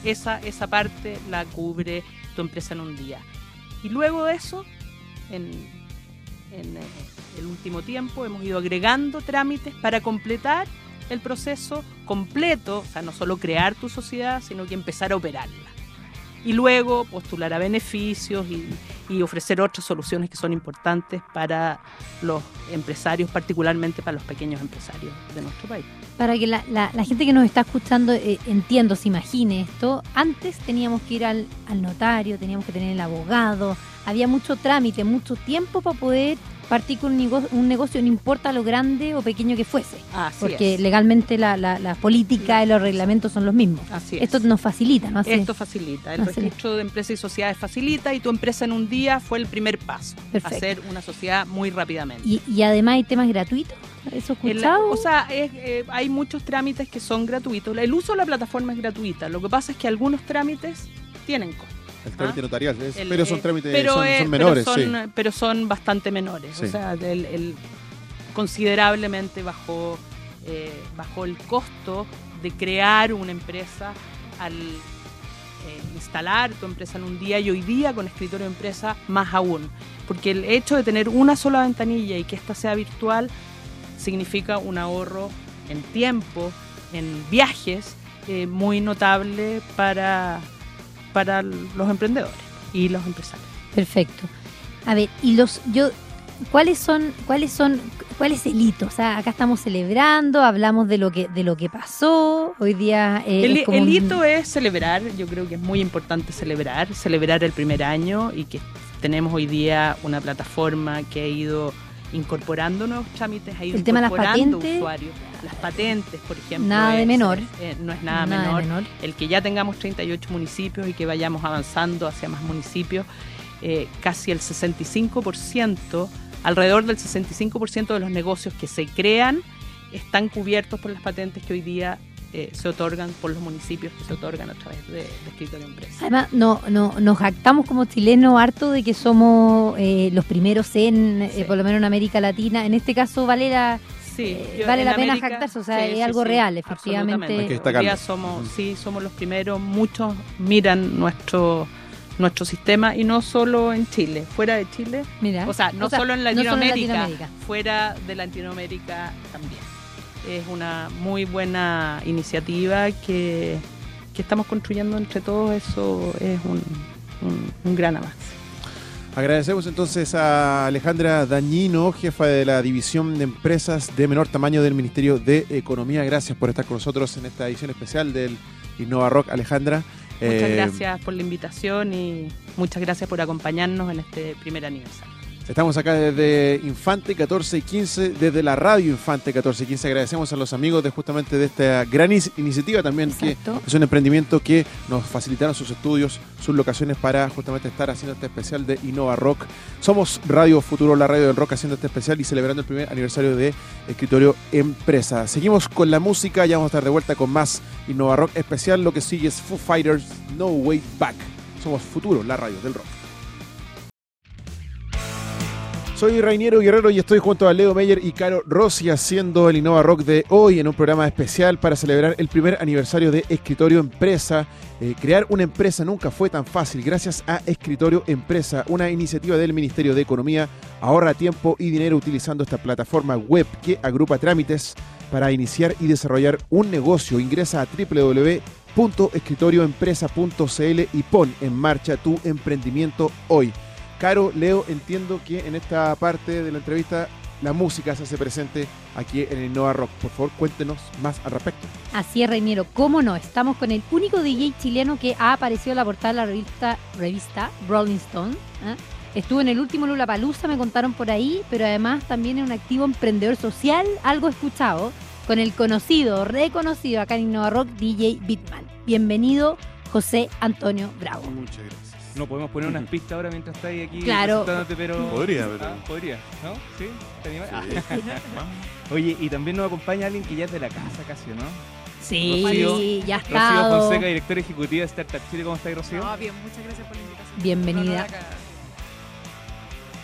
Esa, esa parte la cubre tu empresa en un día. Y luego de eso, en, en, eh, el último tiempo, hemos ido agregando trámites para completar el proceso completo, o sea, no solo crear tu sociedad, sino que empezar a operarla. Y luego postular a beneficios y, y ofrecer otras soluciones que son importantes para los empresarios, particularmente para los pequeños empresarios de nuestro país. para que la, la- la gente que nos está escuchando eh, entiendo, se imagine esto, antes teníamos que ir al notario, teníamos que tener el abogado, había mucho trámite, mucho tiempo para poder partir con un negocio, un negocio, no importa lo grande o pequeño que fuese. Así Porque es. legalmente la, la, la política y los reglamentos son los mismos. Así es. Esto nos facilita, ¿no? Así- Esto facilita, el registro de empresas y sociedades facilita y tu empresa en un día fue el primer paso, Perfecto. hacer una sociedad muy rápidamente. y, y además hay temas gratuitos. ¿Eso El- escuchado? o sea, es, eh, hay muchos trámites que son gratuitos. El uso de la plataforma es gratuita. Lo que pasa es que algunos trámites tienen costo. El trámite Ah. notarial, es- El- pero son eh, trámites pero son, es- son menores, pero sí. son, pero son bastante menores. Sí. O sea, el, el- considerablemente bajó, eh, bajó el costo de crear una empresa al eh, instalar tu empresa en un día y hoy día con escritorio de empresa más aún. Porque el hecho de tener una sola ventanilla y que ésta sea virtual significa un ahorro en tiempo, en viajes, eh, muy notable para, para los emprendedores y los empresarios. Perfecto. A ver, y los yo ¿cuáles son cuáles son cuál es el hito? O sea, acá estamos celebrando, hablamos de lo que de lo que pasó. Hoy día eh, El, es como el un- hito es celebrar, yo creo que es muy importante celebrar, celebrar el primer año y que tenemos hoy día una plataforma que ha ido incorporando nuevos trámites, ido El tema de las incorporando patentes. usuarios. Las patentes, por ejemplo. Nada de menor. eh, no es nada, nada menor. menor. El que ya tengamos 38 municipios y que vayamos avanzando hacia más municipios, eh, casi el 65%, alrededor del 65% de los negocios que se crean están cubiertos por las patentes que hoy día eh, se otorgan por los municipios que se otorgan a través de, de escritorio empresa. Además, no, no, nos jactamos como chilenos harto de que somos eh, los primeros en, eh, por lo menos en América Latina. En este caso vale la, Sí, Eh, yo- vale la pena jactarse, o sea, es algo real, efectivamente. Hoy día somos, sí, somos los primeros, muchos miran nuestro nuestro sistema y no solo en Chile, fuera de Chile, mira, o sea, no. O sea, solo en no solo en Latinoamérica, Latinoamérica. fuera de Latinoamérica también. Es una muy buena iniciativa que, que estamos construyendo entre todos, eso es un, un- un gran avance. Agradecemos entonces a Alejandra Dañino, jefa de la División de Empresas de Menor Tamaño del Ministerio de Economía. Gracias por estar con nosotros en esta edición especial del Innova Rock, Alejandra. Muchas Eh, gracias por la invitación y muchas gracias por acompañarnos en este primer aniversario. Estamos acá desde Infante 14 y 15, desde la radio Infante 14 y 15. Agradecemos a los amigos de justamente de esta gran iniciativa también, que es un emprendimiento que nos facilitaron sus estudios, sus locaciones para justamente estar haciendo este especial de Innova Rock. Somos Radio Futuro, la radio del rock, haciendo este especial y celebrando el primer aniversario de Escritorio Empresa. Seguimos con la música, ya vamos a estar de vuelta con más Innova Rock especial. Lo que sigue es Foo Fighters No Way Back. Somos Futuro, la radio del rock. Soy Rainiero Guerrero y estoy junto a Leo Meyer y Caro Rossi haciendo el Innova Rock de hoy en un programa especial para celebrar el primer aniversario de Escritorio Empresa. Eh, crear una empresa nunca fue tan fácil gracias a Escritorio Empresa, una iniciativa del Ministerio de Economía. Ahorra tiempo y dinero utilizando esta plataforma web que agrupa trámites para iniciar y desarrollar un negocio. Ingresa a www.escritorioempresa.cl y pon en marcha tu emprendimiento hoy. Caro, Leo, entiendo que en esta parte de la entrevista la música se hace presente aquí en el Innova Rock. Por favor, cuéntenos más al respecto. Así es, Reiniero. ¿Cómo no? Estamos con el único DJ chileno que ha aparecido en la portada de la revista, revista Rolling Stone. ¿eh? Estuvo en el último Lula Palusa, me contaron por ahí, pero además también es un activo emprendedor social, algo escuchado, con el conocido, reconocido acá en Innova Rock, DJ Bitman. Bienvenido, José Antonio Bravo. Muchas gracias. No podemos poner unas pistas ahora mientras estáis aquí Claro. presentándote, pero... Podría, pero- Ah, podría, ¿no? ¿Sí? ¿Te animas? Sí. Ah. Oye, y también nos acompaña alguien que ya es de la casa casi, ¿no? Sí, Rocío. ya ha Rocío estado. Fonseca, directora ejecutiva de Startup Chile. ¿Cómo estás, Rocío? No, bien, muchas gracias por la invitación. Bienvenida.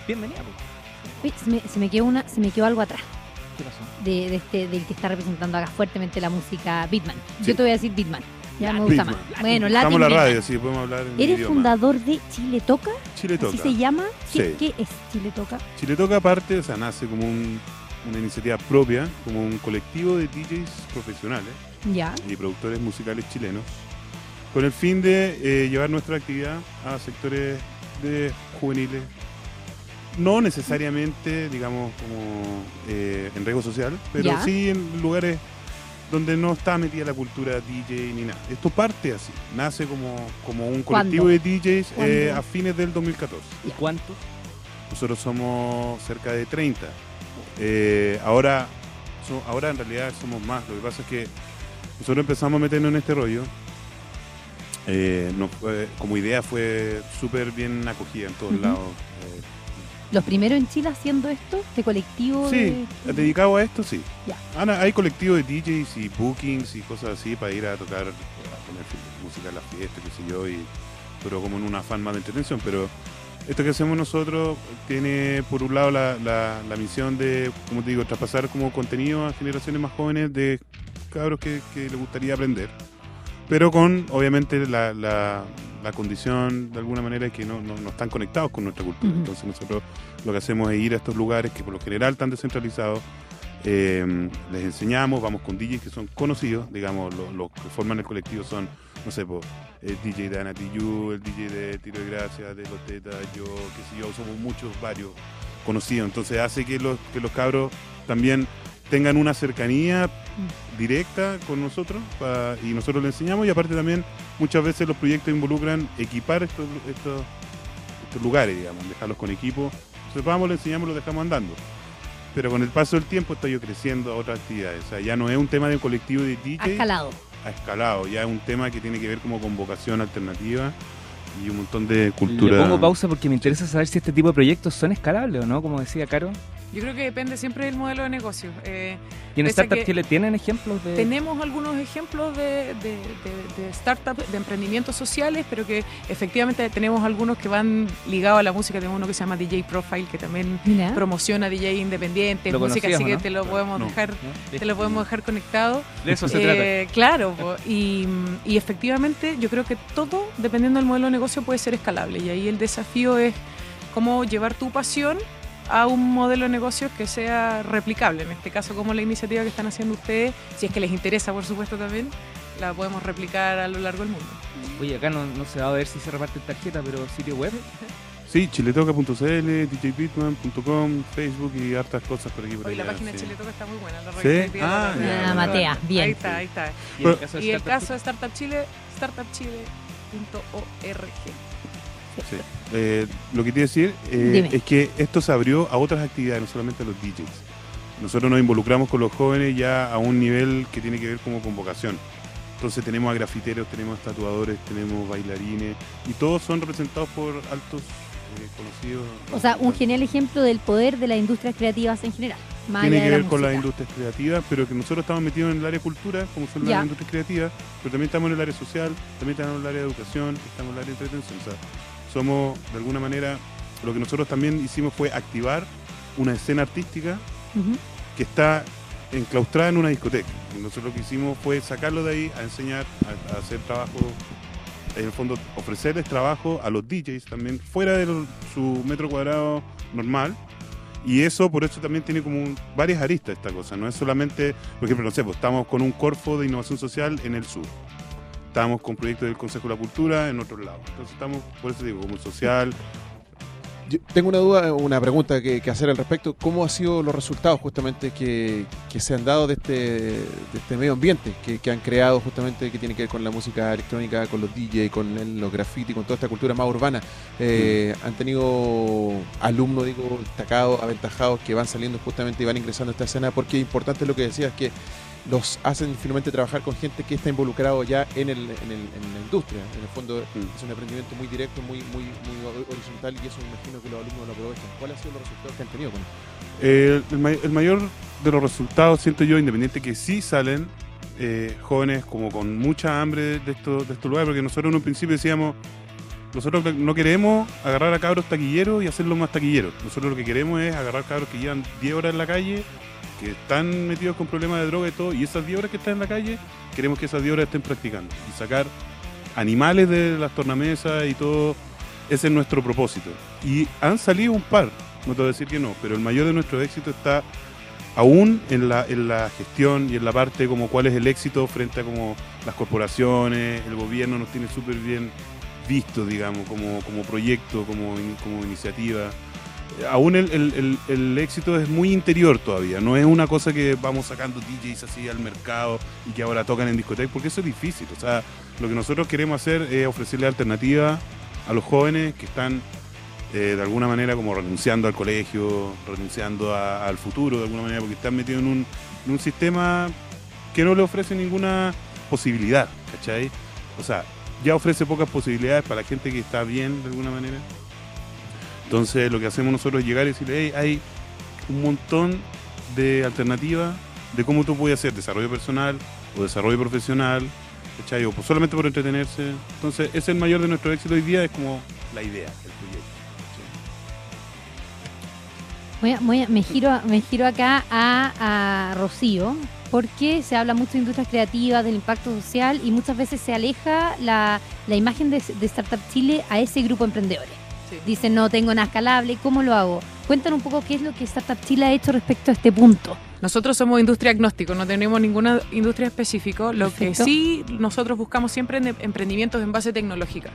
Bienvenida. pues. Uy, se, me, se me quedó una, se me quedó algo atrás. ¿Qué pasó? de, de este, del que está representando acá fuertemente la música Bitman. Sí. Yo te voy a decir Bitman. Ya me gusta más. Bueno, Latin Estamos en la radio, sí, podemos hablar en ¿Eres idioma. fundador de Chile Toca? Chile ¿Así Toca. se llama? ¿Qué, Sí. qué es Chile Toca? Chile Toca aparte, o sea, nace como un- una iniciativa propia, como un colectivo de DJs profesionales Ya. y productores musicales chilenos, con el fin de eh, llevar nuestra actividad a sectores de juveniles, no necesariamente, digamos, como eh, en riesgo social, pero Ya. sí en lugares donde no está metida la cultura DJ ni nada. Esto parte así, nace como, como un colectivo ¿Cuándo? de DJs eh, a fines del 2014. ¿Y cuántos? nosotros somos cerca de 30. Eh, ahora, so- ahora en realidad somos más. Lo que pasa es que nosotros empezamos a meternos en este rollo. Eh, como idea fue súper bien acogida en todos lados. Eh, Los primeros en Chile haciendo esto, de colectivo. Sí, de- dedicado a esto, sí. Ya. Ana, hay colectivos de DJs y bookings y cosas así para ir a tocar, a poner fi- música en las fiestas, qué sé yo, y, pero como en un afán más de entretención. Pero esto que hacemos nosotros tiene, por un lado, la, la- la misión de, como te digo, traspasar como contenido a generaciones más jóvenes de cabros que, que les gustaría aprender. Pero con, obviamente, la, la- la condición, de alguna manera, que no, no- no están conectados con nuestra cultura. Entonces nosotros lo que hacemos es ir a estos lugares que por lo general están descentralizados. eh, les enseñamos, vamos con DJs que son conocidos, digamos, lo- los que forman el colectivo son, no sé, po, el DJ de Ana el DJ de Tiro de Gracia, de Los yo, qué sé yo, somos muchos, varios conocidos. Entonces hace que los, que los cabros también tengan una cercanía directa con nosotros y nosotros le enseñamos y aparte también muchas veces los proyectos involucran equipar estos, estos lugares, digamos, dejarlos con equipo. Entonces vamos, le enseñamos, lo dejamos andando. Pero con el paso del tiempo estoy yo creciendo a otras actividades. O sea, ya no es un tema de un colectivo de Ha DJ escalado. a escalado, ya es un tema que tiene que ver como con vocación alternativa y un montón de Le cultura. pongo pausa porque me interesa saber si este tipo de proyectos son escalables o no, como decía Caro. Yo creo que depende siempre del modelo de negocio. Eh, ¿Y en Startup que Chile tienen ejemplos de...? tenemos algunos ejemplos de, de, de- de startups, de emprendimientos sociales, pero que efectivamente tenemos algunos que van ligados a la música. Tenemos uno que se llama DJ Profile, que también Mira. promociona DJ independientes, ¿Lo música, así que no? te lo podemos No. dejar, ¿no? te lo podemos dejar conectado. De eso se Eh, Claro, po, y, y efectivamente yo creo que todo, dependiendo del modelo de negocio, puede ser escalable. Y ahí el desafío es cómo llevar tu pasión a un modelo de negocio que sea replicable. En este caso, como la iniciativa que están haciendo ustedes, si es que les interesa, por supuesto, también, la podemos replicar a lo largo del mundo. Oye, acá no, no se va a ver si se reparte tarjeta, pero sitio web. Sí, chiletoca.cl, djbitman.com, Facebook y hartas cosas por aquí por Hoy la allá, página de sí. Chile Toca está muy buena. la ¿Sí? la Ah, Ah, Matea, bien. Ahí está, ahí está. Y el caso de Y el Startup caso de Startup Chile, startupchile.org. Sí. Eh, lo que quiero decir eh, es que esto se abrió a otras actividades, no solamente a los DJs. Nosotros nos involucramos con los jóvenes ya a un nivel que tiene que ver como con vocación. Entonces tenemos a grafiteros, tenemos a tatuadores, tenemos bailarines y todos son representados por altos eh, conocidos. O sea, un genial ejemplo del poder de las industrias creativas en general. Más Tiene que de ver la con las industrias creativas, pero que nosotros estamos metidos en el área cultura, como son Ya. las industrias creativas, pero también estamos en el área social, también estamos en el área de educación, estamos en el área de entretención. O sea, somos, de alguna manera, lo que nosotros también hicimos fue activar una escena artística que está enclaustrada en una discoteca. Nosotros lo que hicimos fue sacarlo de ahí, a enseñar, a, a hacer trabajo, en el fondo ofrecerles trabajo a los DJs también fuera de lo- su metro cuadrado normal. Y eso, por eso también tiene como un- varias aristas esta cosa. No es solamente, por ejemplo, no sé, pues estamos con un Corfo de innovación social en el sur. Estamos con proyectos del Consejo de la Cultura en otros lados. Entonces estamos, por eso digo, como social, Yo tengo una duda, una pregunta que, que hacer al respecto. ¿Cómo han sido los resultados justamente que, que se han dado de este, de este medio ambiente que, que han creado justamente que tiene que ver con la música electrónica, con los DJ, con el- los graffiti, con toda esta cultura más urbana? Eh, ¿Han tenido alumnos, digo, destacados, aventajados que van saliendo justamente y van ingresando a esta escena? Porque importante lo que decías, que los hacen finalmente trabajar con gente que está involucrado ya en, el, en, el- en la industria. En el fondo Mm. es un aprendimiento muy directo, muy, muy, muy horizontal y eso me imagino que los alumnos lo aprovechan. ¿Cuáles han sido los resultados que han tenido con esto? Eh, el, may- el mayor de los resultados, siento yo, independiente que sí salen eh, jóvenes como con mucha hambre de estos de estos lugares, porque nosotros en un principio decíamos, nosotros no queremos agarrar a cabros taquilleros y hacerlos más taquilleros. Nosotros lo que queremos es agarrar cabros que llevan 10 horas en la calle, que están metidos con problemas de droga y todo, y esas 10 horas que están en la calle, queremos que esas 10 horas estén practicando y sacar animales de las tornamesas y todo. Ese es nuestro propósito. Y han salido un par, no te voy a decir que no, pero el mayor de nuestro éxito está aún en la, en la gestión y en la parte como cuál es el éxito frente a como las corporaciones, el gobierno nos tiene súper bien visto, digamos, como, como proyecto, como, como iniciativa. Aún el, el- el- éxito es muy interior todavía, no es una cosa que vamos sacando DJs así al mercado y que ahora tocan en discoteca, porque eso es difícil. O sea, lo que nosotros queremos hacer es ofrecerle alternativa a los jóvenes que están eh, de alguna manera como renunciando al colegio, renunciando al futuro de alguna manera, porque están metidos en un, en un sistema que no le ofrece ninguna posibilidad, ¿cachai? O sea, ya ofrece pocas posibilidades para la gente que está bien de alguna manera. Entonces lo que hacemos nosotros es llegar y decirle, hey, hay un montón de alternativas de cómo tú puedes hacer desarrollo personal o desarrollo profesional, ¿cachai? Pues solamente por entretenerse. Entonces, ese es el mayor de nuestro éxito hoy día, es como la idea, el proyecto. Voy a- voy a- me, giro, me giro acá a, Rocío, porque se habla mucho de industrias creativas, del impacto social y muchas veces se aleja la, la imagen de, de Startup Chile a ese grupo de emprendedores. Dicen, no tengo nada escalable, ¿cómo lo hago? Cuéntanos un poco qué es lo que Startup Chile ha hecho respecto a este punto. Nosotros somos industria agnóstico, no tenemos ninguna industria específica. Lo Perfecto. que sí nosotros buscamos siempre en emprendimientos en base tecnológica.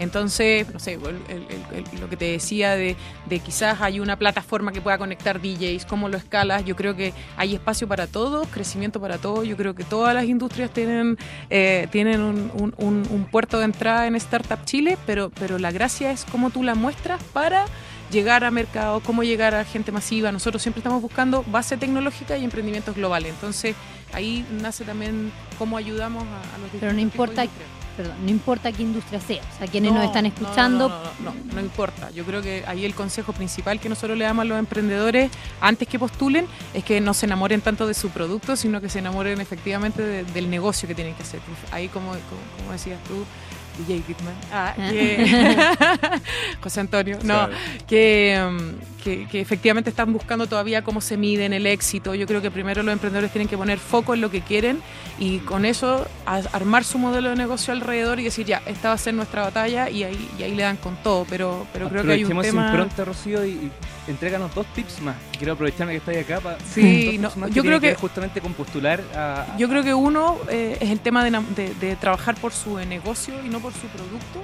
Entonces, no sé, el- el- el- el- lo que te decía de, de quizás hay una plataforma que pueda conectar DJs, cómo lo escalas. Yo creo que hay espacio para todos, crecimiento para todos. Yo creo que todas las industrias tienen, eh, tienen un, un- un- un puerto de entrada en Startup Chile, pero, pero la gracia es cómo tú la muestras para llegar a mercado, cómo llegar a gente masiva. Nosotros siempre estamos buscando base tecnológica y emprendimientos globales. Entonces, ahí nace también cómo ayudamos a, a los Pero no importa-. Perdón, no importa qué industria sea, o sea, quienes No, nos están no, escuchando, No, no, no, no, no importa. Yo creo que ahí el consejo principal que nosotros le damos a los emprendedores antes que postulen es que no se enamoren tanto de su producto, sino que se enamoren efectivamente de- del negocio que tienen que hacer. Ahí, como, como, como decías tú, DJ Bitman, ah, que- José Antonio, no, Claro. que, mm, que, que efectivamente están buscando todavía cómo se miden el éxito. Yo creo que primero los emprendedores tienen que poner foco en lo que quieren y con eso armar su modelo de negocio alrededor y decir, ya, esta va a ser nuestra batalla y ahí, y ahí le dan con todo. Pero, pero creo que hay un tema... impronta, Rocío, y, y entréganos dos tips más. Quiero aprovecharme que estáis acá para Sí, no, yo creo que- justamente con postular a, a- Yo creo que uno eh, es el tema de, de- de trabajar por su negocio y no por su producto.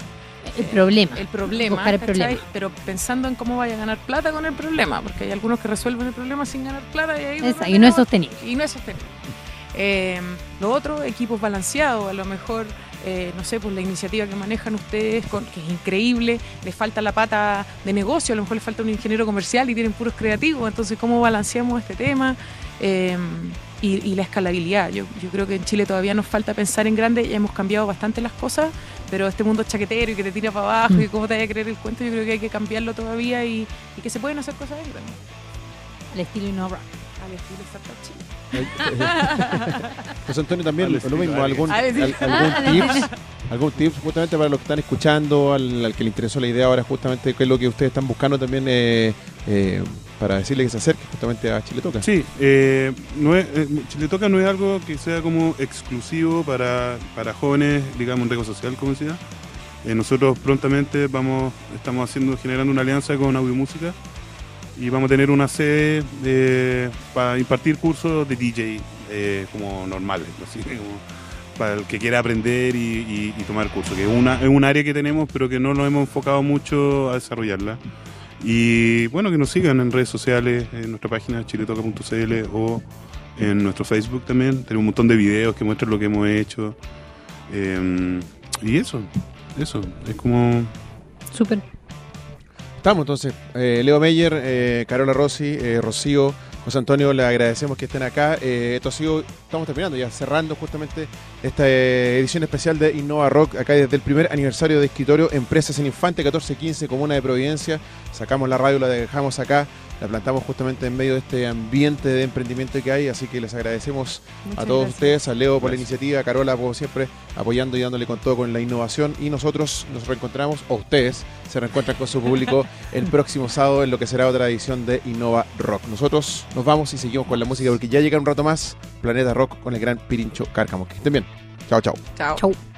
El problema. El problema, Buscar el problema. pero pensando en cómo vaya a ganar plata con el problema, porque hay algunos que resuelven el problema sin ganar plata y ahí Esa, y no es sostenible. y no es sostenible. Eh, lo otro, equipos balanceados, a lo mejor, eh, no sé, pues la iniciativa que manejan ustedes, con, que es increíble, les falta la pata de negocio, a lo mejor les falta un ingeniero comercial y tienen puros creativos, entonces, ¿cómo balanceamos este tema? Eh, y, y la escalabilidad. Yo, yo creo que en Chile todavía nos falta pensar en grande, ya hemos cambiado bastante las cosas, pero este mundo chaquetero y que te tira para abajo Mm. y cómo te vaya a creer el cuento, yo creo que hay que cambiarlo todavía y, y que se pueden hacer cosas ahí también, El estilo Innova. al estilo Startup Chile. José Antonio también Al lo mismo, algún, al- algún tips, algún tips justamente para los que están escuchando, al, al que le interesó la idea ahora justamente qué es lo que ustedes están buscando también eh, eh, para decirle que se acerque justamente a Chile Toca. Sí, eh, no es, eh, Chile Toca no es algo que sea como exclusivo para, para jóvenes, digamos, en riesgo social, como decía. Eh, nosotros prontamente vamos, estamos haciendo, generando una alianza con Audio Música y vamos a tener una sede eh, para impartir cursos de DJ como normales, para el que quiera aprender y, y- y tomar cursos, que es, es un área que tenemos pero que no nos hemos enfocado mucho a desarrollarla. Y bueno, que nos sigan en redes sociales, en nuestra página chiletoca.cl o en nuestro Facebook también. Tenemos un montón de videos que muestran lo que hemos hecho. Eh, y eso, eso, es como... Súper. Estamos entonces, eh, Leo Meyer, eh, Carola Rossi, eh, Rocío, José Antonio, le agradecemos que estén acá. Eh, esto ha sido, estamos terminando ya, cerrando justamente esta eh, edición especial de Innova Rock, acá desde el primer aniversario de escritorio Empresas en Infante 1415, Comuna de Providencia. Sacamos la radio, la dejamos acá, la plantamos justamente en medio de este ambiente de emprendimiento que hay, así que les agradecemos Muchas a todos gracias. ustedes, a Leo por la iniciativa, a Carola como siempre apoyando y dándole con todo con la innovación y nosotros nos reencontramos, o ustedes se reencuentran con su público el próximo sábado en lo que será otra edición de Innova Rock. Nosotros nos vamos y seguimos con la música porque ya llega un rato más Planeta Rock con el gran Pirincho Cárcamo. Que estén bien. Chao, chao. Chao. Chau.